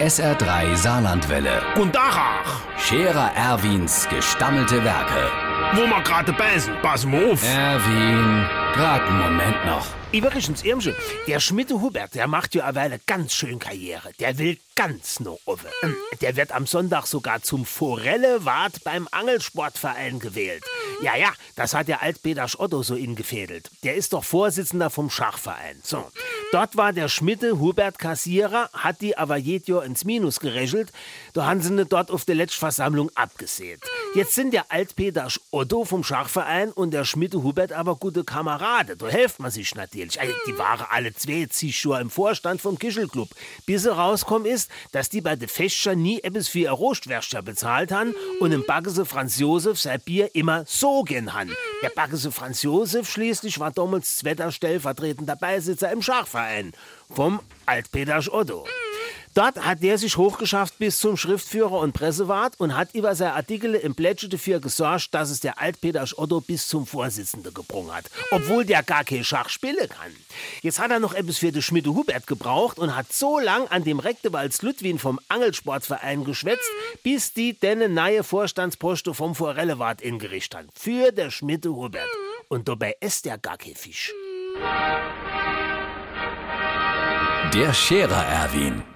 SR3 Saarlandwelle. Und Dachach, Scherer Erwins gestammelte Werke. wo wir gerade beißen, pass mal auf. Erwin, grad einen Moment noch. Übrigens, Irmsche, der Schmitte Hubert, der macht ja eine Weile ganz schön Karriere. Der will ganz no offen. Ähm, Der wird am Sonntag sogar zum Forelle-Wart beim Angelsportverein gewählt. Ja, ja, das hat der Altpeter Otto so ingefädelt. Der ist doch Vorsitzender vom Schachverein. So, dort war der Schmitte Hubert Kassierer, hat die Jahr ins Minus gerechelt. Da haben sie ne dort auf der Letztversammlung abgesät. Jetzt sind der Altpeter Otto vom Schachverein und der Schmitte Hubert aber gute Kameraden. Da helft man sich natürlich. Also, die waren alle zwei Jahre im Vorstand vom Kischelclub. Bis sie rauskommen ist, dass die bei de Fescher nie etwas für ihr Rostwärscher bezahlt han und im Baggese Franz Josef sein Bier immer so gen han. Der Baggese Franz Josef schließlich war damals zweiter stellvertretender Beisitzer im Schachverein vom Altpeter Otto. Dort hat der sich hochgeschafft bis zum Schriftführer und Pressewart und hat über seine Artikel im Plätsche dafür gesorgt, dass es der Altpeter Otto bis zum Vorsitzenden gebrungen hat. Obwohl der gar kein Schach spielen kann. Jetzt hat er noch etwas für den Schmiede Hubert gebraucht und hat so lang an dem Rektewalds Ludwin vom Angelsportverein geschwätzt, bis die denne neue Vorstandsposte vom Forellewart ingerichtet haben. Für der Schmiede Hubert. Und dabei ist der gar kein Fisch. Der Scherer Erwin.